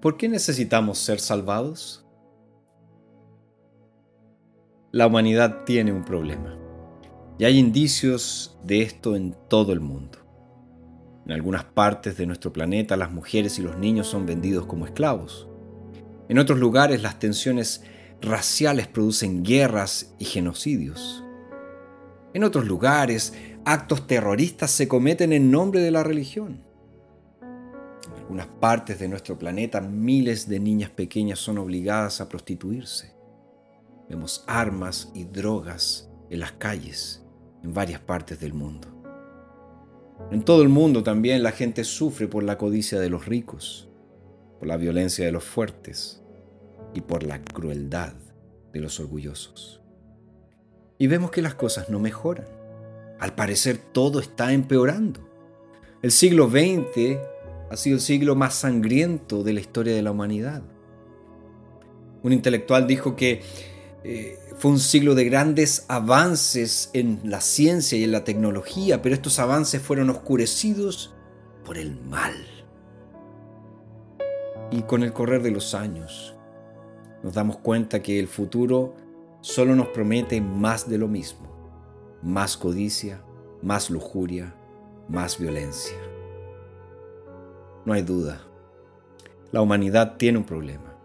¿Por qué necesitamos ser salvados? La humanidad tiene un problema. Y hay indicios de esto en todo el mundo. En algunas partes de nuestro planeta las mujeres y los niños son vendidos como esclavos. En otros lugares las tensiones raciales producen guerras y genocidios. En otros lugares actos terroristas se cometen en nombre de la religión. Algunas partes de nuestro planeta miles de niñas pequeñas son obligadas a prostituirse. Vemos armas y drogas en las calles en varias partes del mundo. En todo el mundo también la gente sufre por la codicia de los ricos, por la violencia de los fuertes y por la crueldad de los orgullosos. Y vemos que las cosas no mejoran. Al parecer todo está empeorando. El siglo XX ha sido el siglo más sangriento de la historia de la humanidad. Un intelectual dijo que eh, fue un siglo de grandes avances en la ciencia y en la tecnología, pero estos avances fueron oscurecidos por el mal. Y con el correr de los años nos damos cuenta que el futuro solo nos promete más de lo mismo, más codicia, más lujuria, más violencia. No hay duda, la humanidad tiene un problema,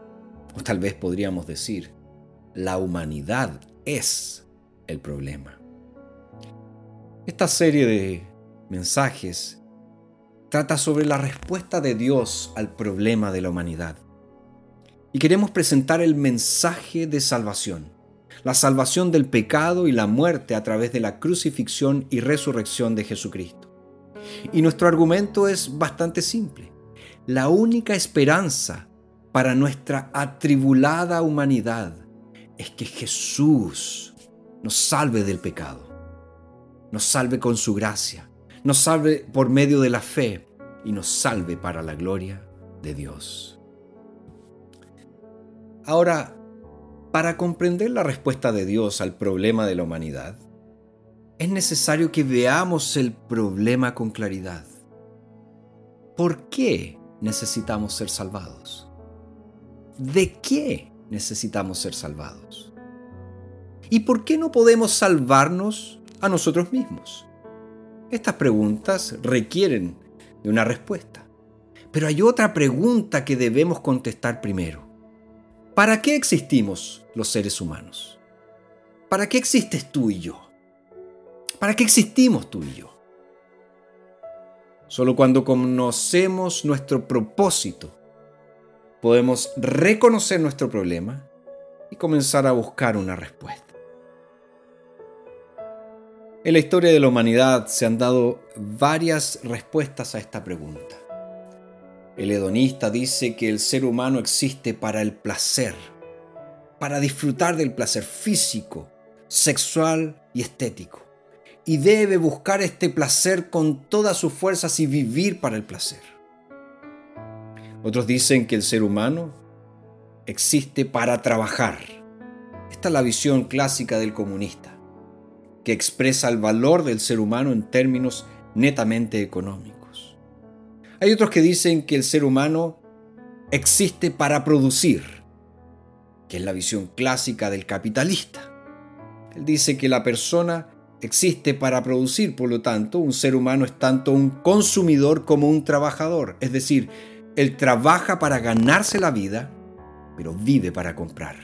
o tal vez podríamos decir, la humanidad es el problema. Esta serie de mensajes trata sobre la respuesta de Dios al problema de la humanidad. Y queremos presentar el mensaje de salvación, la salvación del pecado y la muerte a través de la crucifixión y resurrección de Jesucristo. Y nuestro argumento es bastante simple. La única esperanza para nuestra atribulada humanidad es que Jesús nos salve del pecado, nos salve con su gracia, nos salve por medio de la fe y nos salve para la gloria de Dios. Ahora, para comprender la respuesta de Dios al problema de la humanidad, es necesario que veamos el problema con claridad. ¿Por qué necesitamos ser salvados? ¿De qué necesitamos ser salvados. ¿Y por qué no podemos salvarnos a nosotros mismos? Estas preguntas requieren de una respuesta. Pero hay otra pregunta que debemos contestar primero. ¿Para qué existimos los seres humanos? ¿Para qué existes tú y yo? ¿Para qué existimos tú y yo? Solo cuando conocemos nuestro propósito podemos reconocer nuestro problema y comenzar a buscar una respuesta. En la historia de la humanidad se han dado varias respuestas a esta pregunta. El hedonista dice que el ser humano existe para el placer, para disfrutar del placer físico, sexual y estético. Y debe buscar este placer con todas sus fuerzas y vivir para el placer. Otros dicen que el ser humano existe para trabajar. Esta es la visión clásica del comunista, que expresa el valor del ser humano en términos netamente económicos. Hay otros que dicen que el ser humano existe para producir, que es la visión clásica del capitalista. Él dice que la persona existe para producir, por lo tanto, un ser humano es tanto un consumidor como un trabajador, es decir, él trabaja para ganarse la vida, pero vive para comprar.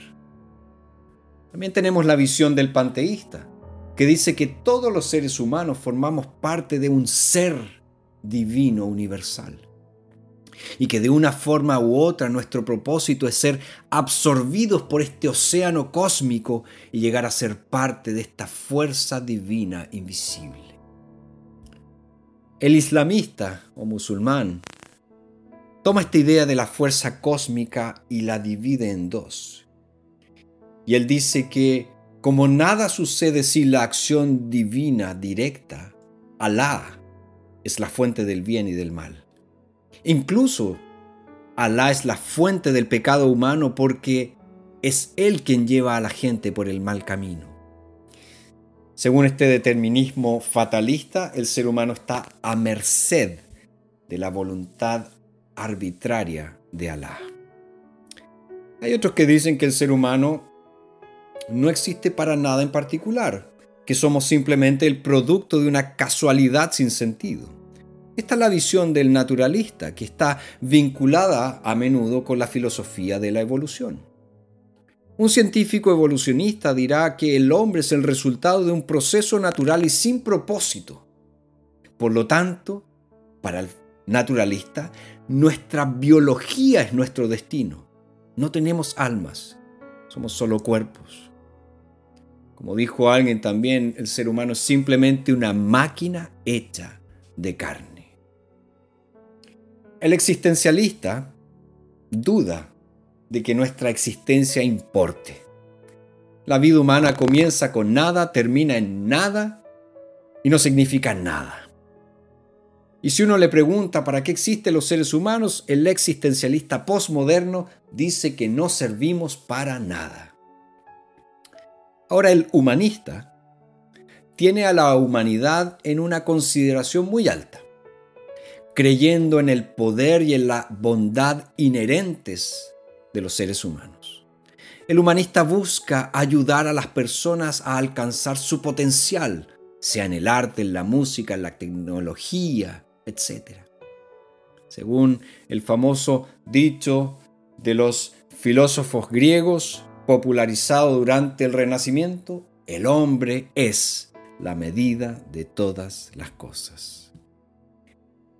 También tenemos la visión del panteísta, que dice que todos los seres humanos formamos parte de un ser divino universal. Y que de una forma u otra nuestro propósito es ser absorbidos por este océano cósmico y llegar a ser parte de esta fuerza divina invisible. El islamista o musulmán toma esta idea de la fuerza cósmica y la divide en dos. Y él dice que como nada sucede sin la acción divina directa, Alá es la fuente del bien y del mal. Incluso Alá es la fuente del pecado humano porque es Él quien lleva a la gente por el mal camino. Según este determinismo fatalista, el ser humano está a merced de la voluntad arbitraria de Alá. Hay otros que dicen que el ser humano no existe para nada en particular, que somos simplemente el producto de una casualidad sin sentido. Esta es la visión del naturalista, que está vinculada a menudo con la filosofía de la evolución. Un científico evolucionista dirá que el hombre es el resultado de un proceso natural y sin propósito. Por lo tanto, para el naturalista, nuestra biología es nuestro destino. No tenemos almas, somos solo cuerpos. Como dijo alguien también, el ser humano es simplemente una máquina hecha de carne. El existencialista duda de que nuestra existencia importe. La vida humana comienza con nada, termina en nada y no significa nada. Y si uno le pregunta para qué existen los seres humanos, el existencialista postmoderno dice que no servimos para nada. Ahora el humanista tiene a la humanidad en una consideración muy alta, creyendo en el poder y en la bondad inherentes de los seres humanos. El humanista busca ayudar a las personas a alcanzar su potencial, sea en el arte, en la música, en la tecnología, etc. Según el famoso dicho de los filósofos griegos, popularizado durante el Renacimiento, el hombre es la medida de todas las cosas.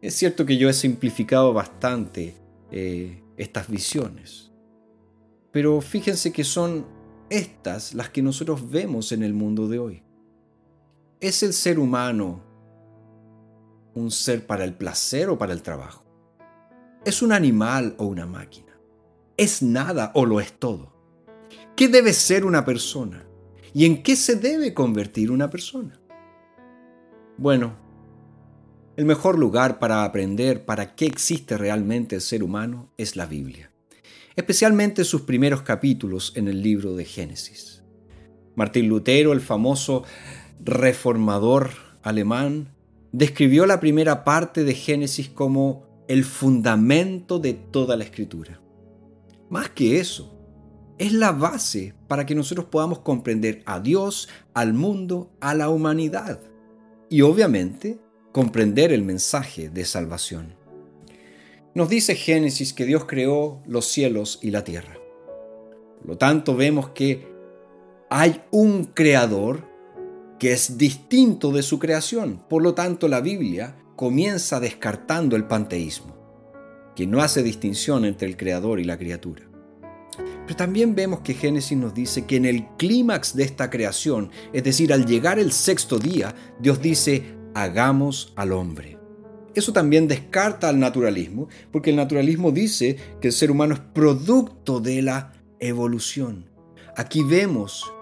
Es cierto que yo he simplificado bastante eh, estas visiones, pero fíjense que son estas las que nosotros vemos en el mundo de hoy. ¿Es el ser humano un ser para el placer o para el trabajo? ¿Es un animal o una máquina? ¿Es nada o lo es todo? ¿Qué debe ser una persona? ¿Y en qué se debe convertir una persona? Bueno, el mejor lugar para aprender para qué existe realmente el ser humano es la Biblia, especialmente sus primeros capítulos en el libro de Génesis. Martín Lutero, el famoso reformador alemán, describió la primera parte de Génesis como el fundamento de toda la escritura. Más que eso, es la base para que nosotros podamos comprender a Dios, al mundo, a la humanidad y obviamente comprender el mensaje de salvación. Nos dice Génesis que Dios creó los cielos y la tierra. Por lo tanto, vemos que hay un creador que es distinto de su creación. Por lo tanto, la Biblia comienza descartando el panteísmo, que no hace distinción entre el creador y la criatura. Pero también vemos que Génesis nos dice que en el clímax de esta creación, es decir, al llegar el sexto día, Dios dice, hagamos al hombre. Eso también descarta al naturalismo, porque el naturalismo dice que el ser humano es producto de la evolución. Aquí vemos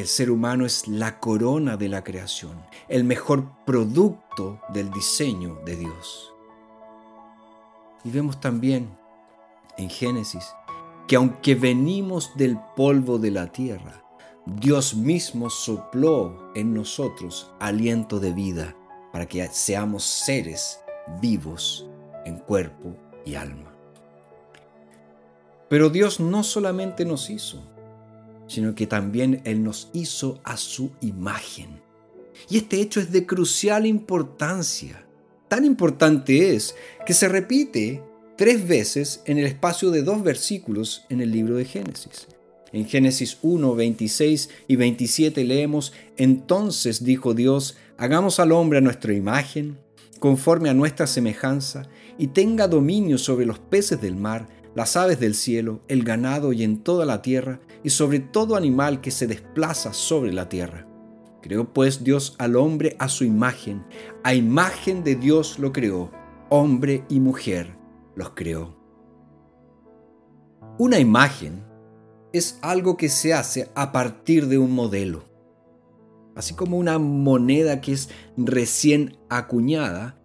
el ser humano es la corona de la creación, el mejor producto del diseño de Dios. Y vemos también en Génesis que aunque venimos del polvo de la tierra, Dios mismo sopló en nosotros aliento de vida para que seamos seres vivos en cuerpo y alma. Pero Dios no solamente nos hizo, sino que también Él nos hizo a su imagen. Y este hecho es de crucial importancia. Tan importante es que se repite tres veces en el espacio de dos versículos en el libro de Génesis. En Génesis 1, 26 y 27 leemos, Entonces dijo Dios, hagamos al hombre a nuestra imagen, conforme a nuestra semejanza, y tenga dominio sobre los peces del mar, las aves del cielo, el ganado y en toda la tierra, y sobre todo animal que se desplaza sobre la tierra. Creó pues Dios al hombre a su imagen, a imagen de Dios lo creó, hombre y mujer los creó. Una imagen es algo que se hace a partir de un modelo. Así como una moneda que es recién acuñada,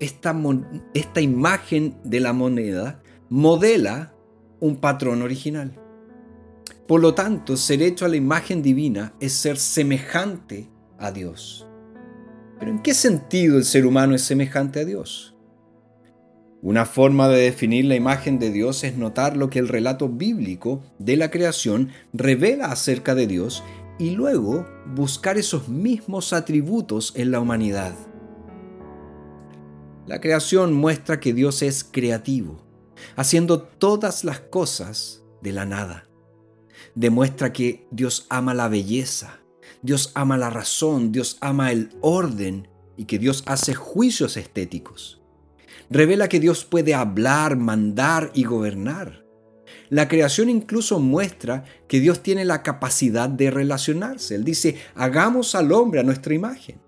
esta, imagen de la moneda modela un patrón original. Por lo tanto, ser hecho a la imagen divina es ser semejante a Dios. Pero ¿en qué sentido el ser humano es semejante a Dios? Una forma de definir la imagen de Dios es notar lo que el relato bíblico de la creación revela acerca de Dios y luego buscar esos mismos atributos en la humanidad. La creación muestra que Dios es creativo, haciendo todas las cosas de la nada. Demuestra que Dios ama la belleza, Dios ama la razón, Dios ama el orden y que Dios hace juicios estéticos revela que Dios puede hablar, mandar y gobernar. La creación incluso muestra que Dios tiene la capacidad de relacionarse. Él dice, hagamos al hombre a nuestra imagen.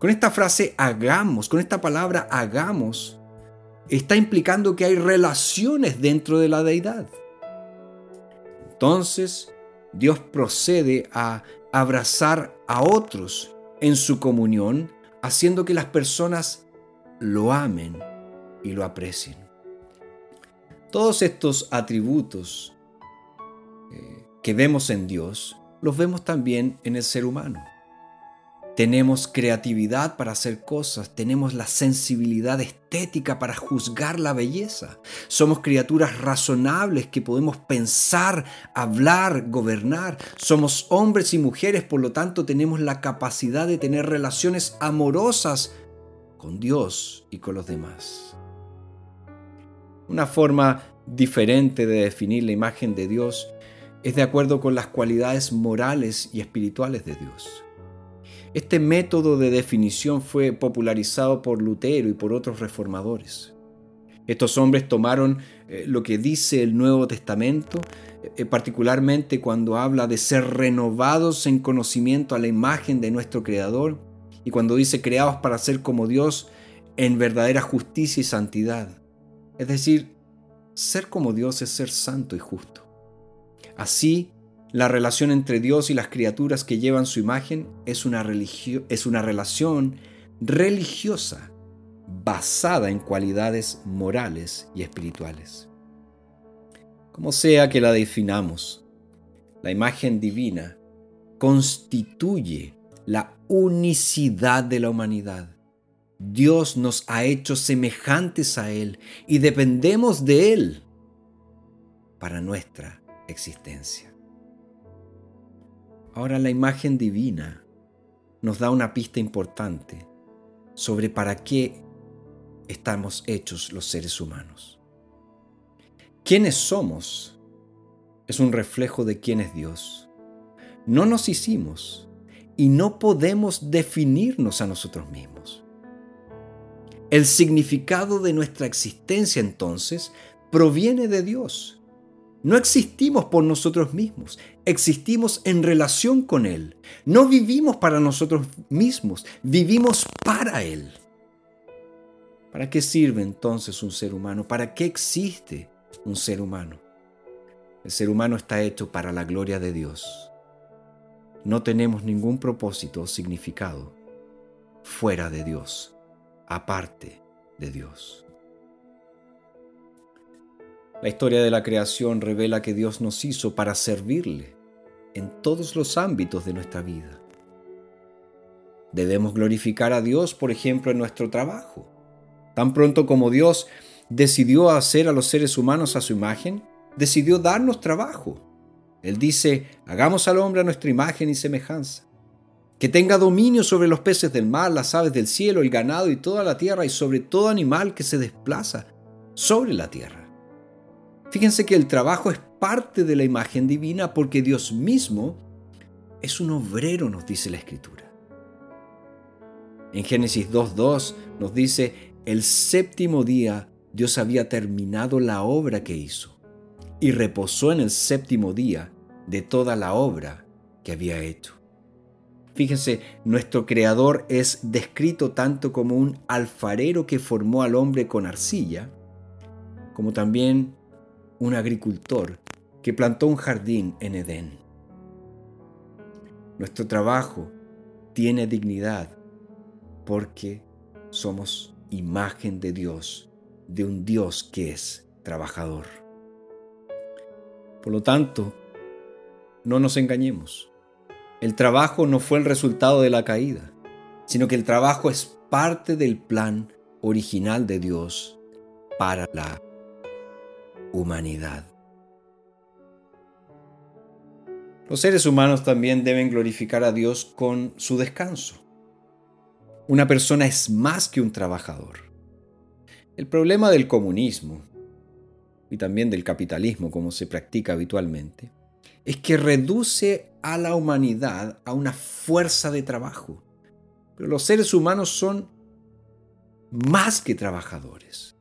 Con esta frase hagamos, con esta palabra hagamos, está implicando que hay relaciones dentro de la deidad. Entonces, Dios procede a abrazar a otros en su comunión, haciendo que las personas lo amen y lo aprecien. Todos estos atributos eh, que vemos en Dios, los vemos también en el ser humano. Tenemos creatividad para hacer cosas, tenemos la sensibilidad estética para juzgar la belleza. Somos criaturas razonables que podemos pensar, hablar, gobernar. Somos hombres y mujeres, por lo tanto tenemos la capacidad de tener relaciones amorosas con Dios y con los demás. Una forma diferente de definir la imagen de Dios es de acuerdo con las cualidades morales y espirituales de Dios. Este método de definición fue popularizado por Lutero y por otros reformadores. Estos hombres tomaron eh, lo que dice el Nuevo Testamento, eh, particularmente cuando habla de ser renovados en conocimiento a la imagen de nuestro Creador, y cuando dice creados para ser como Dios en verdadera justicia y santidad. Es decir, ser como Dios es ser santo y justo. Así, la relación entre Dios y las criaturas que llevan su imagen es una, es una relación religiosa basada en cualidades morales y espirituales. Como sea que la definamos, la imagen divina constituye la unicidad de la humanidad. Dios nos ha hecho semejantes a Él y dependemos de Él para nuestra existencia. Ahora la imagen divina nos da una pista importante sobre para qué estamos hechos los seres humanos. ¿Quiénes somos? Es un reflejo de quién es Dios. No nos hicimos, y no podemos definirnos a nosotros mismos. El significado de nuestra existencia entonces proviene de Dios. No existimos por nosotros mismos, existimos en relación con Él. No vivimos para nosotros mismos, vivimos para Él. ¿Para qué sirve entonces un ser humano? ¿Para qué existe un ser humano? El ser humano está hecho para la gloria de Dios no tenemos ningún propósito o significado fuera de Dios, aparte de Dios. La historia de la creación revela que Dios nos hizo para servirle en todos los ámbitos de nuestra vida. Debemos glorificar a Dios, por ejemplo, en nuestro trabajo. Tan pronto como Dios decidió hacer a los seres humanos a su imagen, decidió darnos trabajo. Él dice, hagamos al hombre a nuestra imagen y semejanza, que tenga dominio sobre los peces del mar, las aves del cielo, el ganado y toda la tierra y sobre todo animal que se desplaza sobre la tierra. Fíjense que el trabajo es parte de la imagen divina porque Dios mismo es un obrero, nos dice la Escritura. En Génesis 2.2 nos dice, el séptimo día Dios había terminado la obra que hizo y reposó en el séptimo día de toda la obra que había hecho. Fíjense, nuestro Creador es descrito tanto como un alfarero que formó al hombre con arcilla, como también un agricultor que plantó un jardín en Edén. Nuestro trabajo tiene dignidad porque somos imagen de Dios, de un Dios que es trabajador. Por lo tanto, no nos engañemos. El trabajo no fue el resultado de la caída, sino que el trabajo es parte del plan original de Dios para la humanidad. Los seres humanos también deben glorificar a Dios con su descanso. Una persona es más que un trabajador. El problema del comunismo y también del capitalismo como se practica habitualmente es que reduce a la humanidad a una fuerza de trabajo. Pero los seres humanos son más que trabajadores.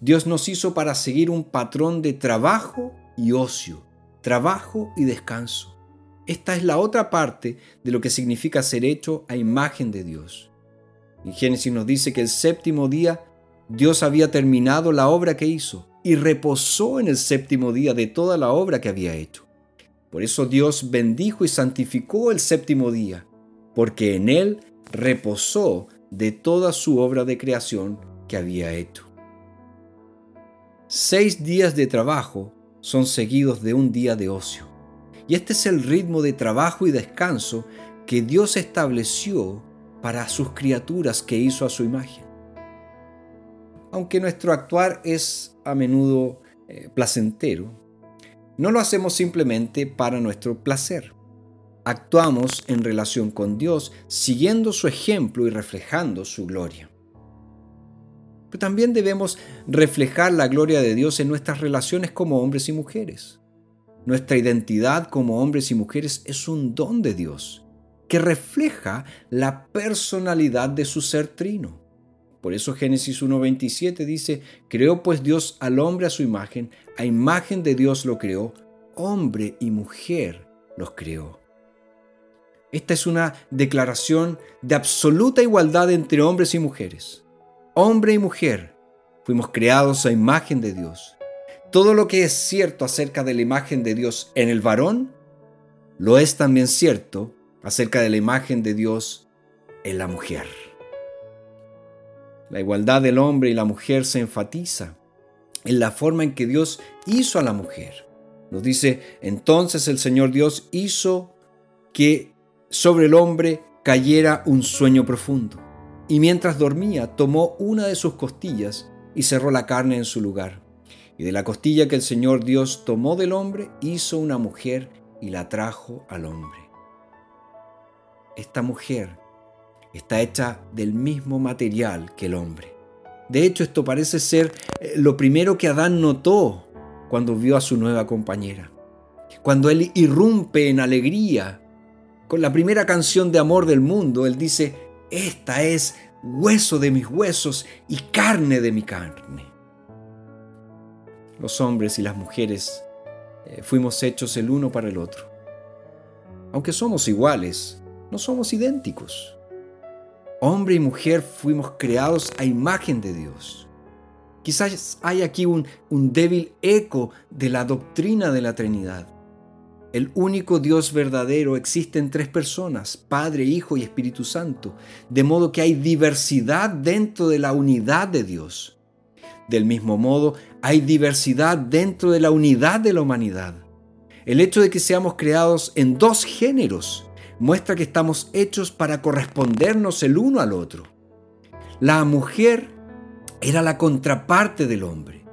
Dios nos hizo para seguir un patrón de trabajo y ocio, trabajo y descanso. Esta es la otra parte de lo que significa ser hecho a imagen de Dios. En Génesis nos dice que el séptimo día Dios había terminado la obra que hizo y reposó en el séptimo día de toda la obra que había hecho. Por eso Dios bendijo y santificó el séptimo día, porque en él reposó de toda su obra de creación que había hecho. Seis días de trabajo son seguidos de un día de ocio. Y este es el ritmo de trabajo y descanso que Dios estableció para sus criaturas que hizo a su imagen aunque nuestro actuar es a menudo eh, placentero, no lo hacemos simplemente para nuestro placer. Actuamos en relación con Dios, siguiendo su ejemplo y reflejando su gloria. Pero también debemos reflejar la gloria de Dios en nuestras relaciones como hombres y mujeres. Nuestra identidad como hombres y mujeres es un don de Dios, que refleja la personalidad de su ser trino. Por eso Génesis 1.27 dice, creó pues Dios al hombre a su imagen, a imagen de Dios lo creó, hombre y mujer los creó. Esta es una declaración de absoluta igualdad entre hombres y mujeres. Hombre y mujer fuimos creados a imagen de Dios. Todo lo que es cierto acerca de la imagen de Dios en el varón, lo es también cierto acerca de la imagen de Dios en la mujer. La igualdad del hombre y la mujer se enfatiza en la forma en que Dios hizo a la mujer. Nos dice, entonces el Señor Dios hizo que sobre el hombre cayera un sueño profundo. Y mientras dormía, tomó una de sus costillas y cerró la carne en su lugar. Y de la costilla que el Señor Dios tomó del hombre, hizo una mujer y la trajo al hombre. Esta mujer está hecha del mismo material que el hombre. De hecho, esto parece ser eh, lo primero que Adán notó cuando vio a su nueva compañera. Cuando él irrumpe en alegría con la primera canción de amor del mundo, él dice, esta es hueso de mis huesos y carne de mi carne. Los hombres y las mujeres eh, fuimos hechos el uno para el otro. Aunque somos iguales, no somos idénticos. Hombre y mujer fuimos creados a imagen de Dios. Quizás hay aquí un, un, débil eco de la doctrina de la Trinidad. El único Dios verdadero existe en tres personas, Padre, Hijo y Espíritu Santo, de modo que hay diversidad dentro de la unidad de Dios. Del mismo modo, hay diversidad dentro de la unidad de la humanidad. El hecho de que seamos creados en dos géneros, muestra que estamos hechos para correspondernos el uno al otro. La mujer era la contraparte del hombre.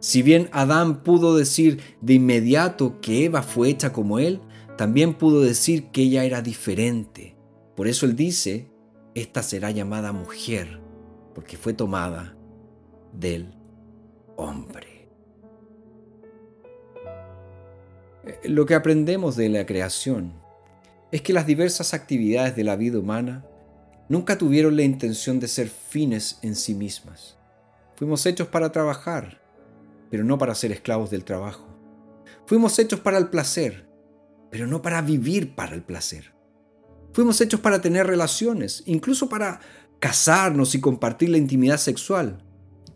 Si bien Adán pudo decir de inmediato que Eva fue hecha como él, también pudo decir que ella era diferente. Por eso él dice, esta será llamada mujer, porque fue tomada del hombre. Eh, lo que aprendemos de la creación es que las diversas actividades de la vida humana nunca tuvieron la intención de ser fines en sí mismas. Fuimos hechos para trabajar, pero no para ser esclavos del trabajo. Fuimos hechos para el placer, pero no para vivir para el placer. Fuimos hechos para tener relaciones, incluso para casarnos y compartir la intimidad sexual,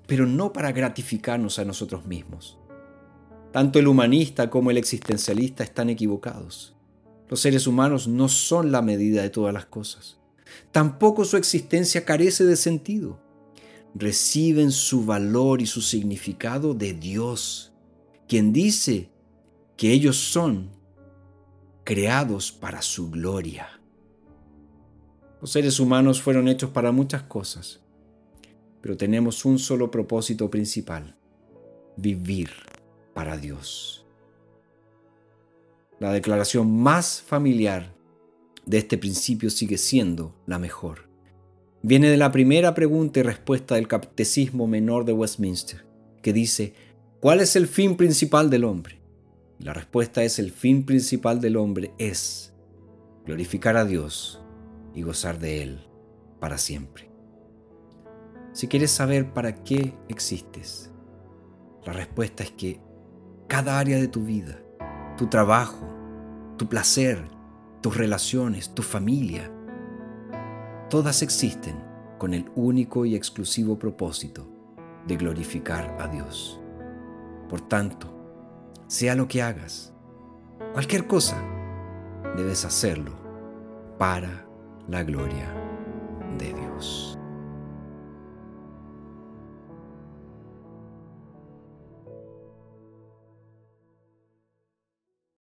pero no para gratificarnos a nosotros mismos. Tanto el humanista como el existencialista están equivocados. Los seres humanos no son la medida de todas las cosas. Tampoco su existencia carece de sentido. Reciben su valor y su significado de Dios, quien dice que ellos son creados para su gloria. Los seres humanos fueron hechos para muchas cosas, pero tenemos un solo propósito principal, vivir para Dios. La declaración más familiar de este principio sigue siendo la mejor. Viene de la primera pregunta y respuesta del Catecismo Menor de Westminster, que dice, ¿cuál es el fin principal del hombre? La respuesta es el fin principal del hombre es glorificar a Dios y gozar de Él para siempre. Si quieres saber para qué existes, la respuesta es que cada área de tu vida, tu trabajo, tu placer, tus relaciones, tu familia, todas existen con el único y exclusivo propósito de glorificar a Dios. Por tanto, sea lo que hagas, cualquier cosa, debes hacerlo para la gloria de Dios.